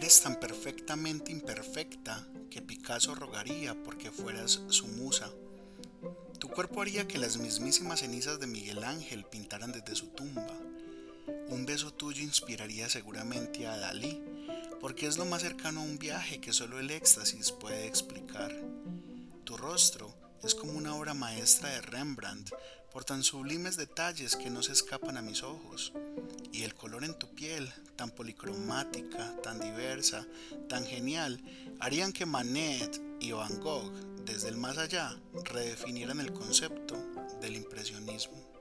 Eres tan perfectamente imperfecta que Picasso rogaría porque fueras su musa. Tu cuerpo haría que las mismísimas cenizas de Miguel Ángel pintaran desde su tumba. Un beso tuyo inspiraría seguramente a Dalí, porque es lo más cercano a un viaje que solo el éxtasis puede explicar. Tu rostro es como una obra maestra de Rembrandt, por tan sublimes detalles que no se escapan a mis ojos. Y el color en tu piel, tan policromática, tan diversa, tan genial, harían que Manet y Van Gogh, desde el más allá, redefinieran el concepto del impresionismo.